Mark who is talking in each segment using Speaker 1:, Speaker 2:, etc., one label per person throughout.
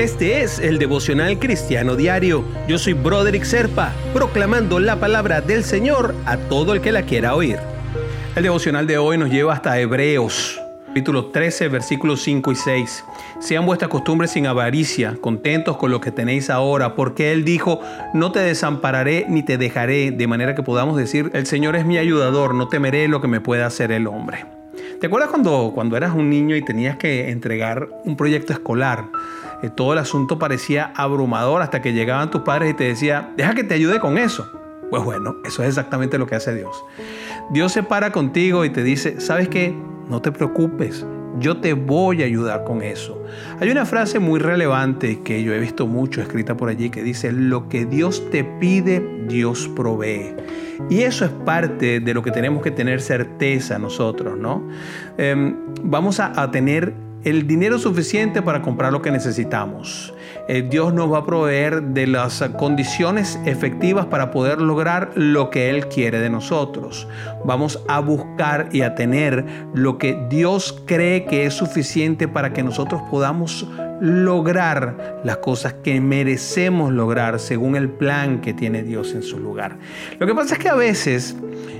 Speaker 1: Este es el devocional cristiano diario. Yo soy Broderick Serpa, proclamando la palabra del Señor a todo el que la quiera oír. El devocional de hoy nos lleva hasta Hebreos, capítulo 13, versículos 5 y 6. Sean vuestras costumbres sin avaricia, contentos con lo que tenéis ahora, porque Él dijo, no te desampararé ni te dejaré, de manera que podamos decir, el Señor es mi ayudador, no temeré lo que me pueda hacer el hombre. ¿Te acuerdas cuando, cuando eras un niño y tenías que entregar un proyecto escolar? Todo el asunto parecía abrumador hasta que llegaban tus padres y te decía, deja que te ayude con eso. Pues bueno, eso es exactamente lo que hace Dios. Dios se para contigo y te dice, ¿sabes qué? No te preocupes, yo te voy a ayudar con eso. Hay una frase muy relevante que yo he visto mucho escrita por allí que dice, lo que Dios te pide, Dios provee. Y eso es parte de lo que tenemos que tener certeza nosotros, ¿no? Em, vamos a, a tener el dinero suficiente para comprar lo que necesitamos. Eh, Dios nos va a proveer de las condiciones efectivas para poder lograr lo que Él quiere de nosotros. Vamos a buscar y a tener lo que Dios cree que es suficiente para que nosotros podamos lograr las cosas que merecemos lograr según el plan que tiene Dios en su lugar. Lo que pasa es que a veces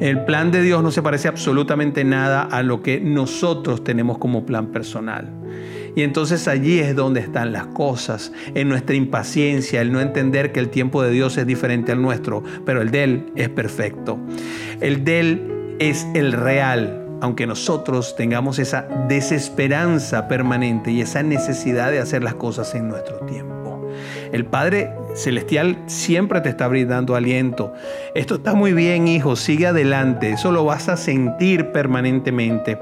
Speaker 1: el plan de Dios no se parece absolutamente nada a lo que nosotros tenemos como plan personal. Y entonces allí es donde están las cosas, en nuestra impaciencia, el no entender que el tiempo de Dios es diferente al nuestro, pero el de Él es perfecto. El de Él es el real, aunque nosotros tengamos esa desesperanza permanente y esa necesidad de hacer las cosas en nuestro tiempo. El Padre Celestial siempre te está brindando aliento. Esto está muy bien, hijo, sigue adelante. Eso lo vas a sentir permanentemente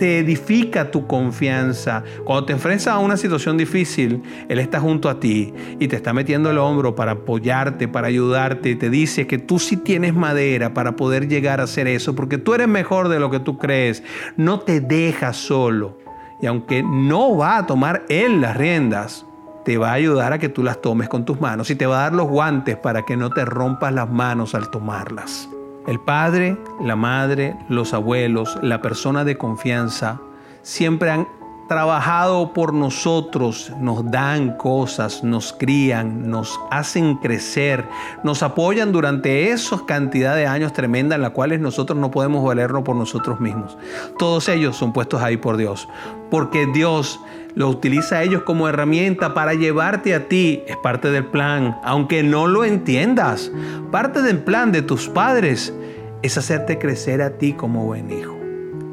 Speaker 1: te edifica tu confianza. Cuando te enfrentas a una situación difícil, Él está junto a ti y te está metiendo el hombro para apoyarte, para ayudarte. Te dice que tú sí tienes madera para poder llegar a hacer eso, porque tú eres mejor de lo que tú crees. No te dejas solo. Y aunque no va a tomar Él las riendas, te va a ayudar a que tú las tomes con tus manos y te va a dar los guantes para que no te rompas las manos al tomarlas. El padre, la madre, los abuelos, la persona de confianza, siempre han trabajado por nosotros, nos dan cosas, nos crían, nos hacen crecer, nos apoyan durante esas cantidad de años tremendas en las cuales nosotros no podemos valernos por nosotros mismos. Todos ellos son puestos ahí por Dios, porque Dios los utiliza a ellos como herramienta para llevarte a ti. Es parte del plan, aunque no lo entiendas. Parte del plan de tus padres es hacerte crecer a ti como buen hijo.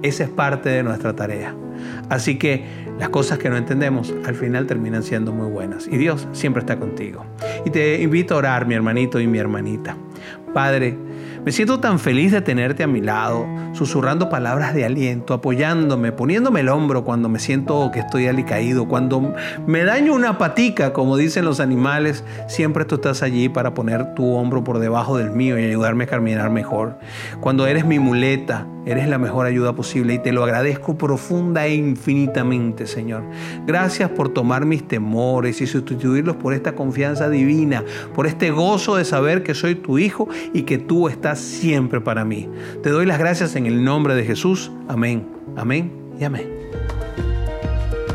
Speaker 1: Esa es parte de nuestra tarea. Así que las cosas que no entendemos al final terminan siendo muy buenas. Y Dios siempre está contigo. Y te invito a orar, mi hermanito y mi hermanita. Padre, me siento tan feliz de tenerte a mi lado, susurrando palabras de aliento, apoyándome, poniéndome el hombro cuando me siento que estoy alicaído, cuando me daño una patica, como dicen los animales, siempre tú estás allí para poner tu hombro por debajo del mío y ayudarme a caminar mejor. Cuando eres mi muleta, eres la mejor ayuda posible y te lo agradezco profunda e infinitamente, Señor. Gracias por tomar mis temores y sustituirlos por esta confianza divina, por este gozo de saber que soy tu hijo y que tú estás siempre para mí. Te doy las gracias en el nombre de Jesús. Amén, amén y amén.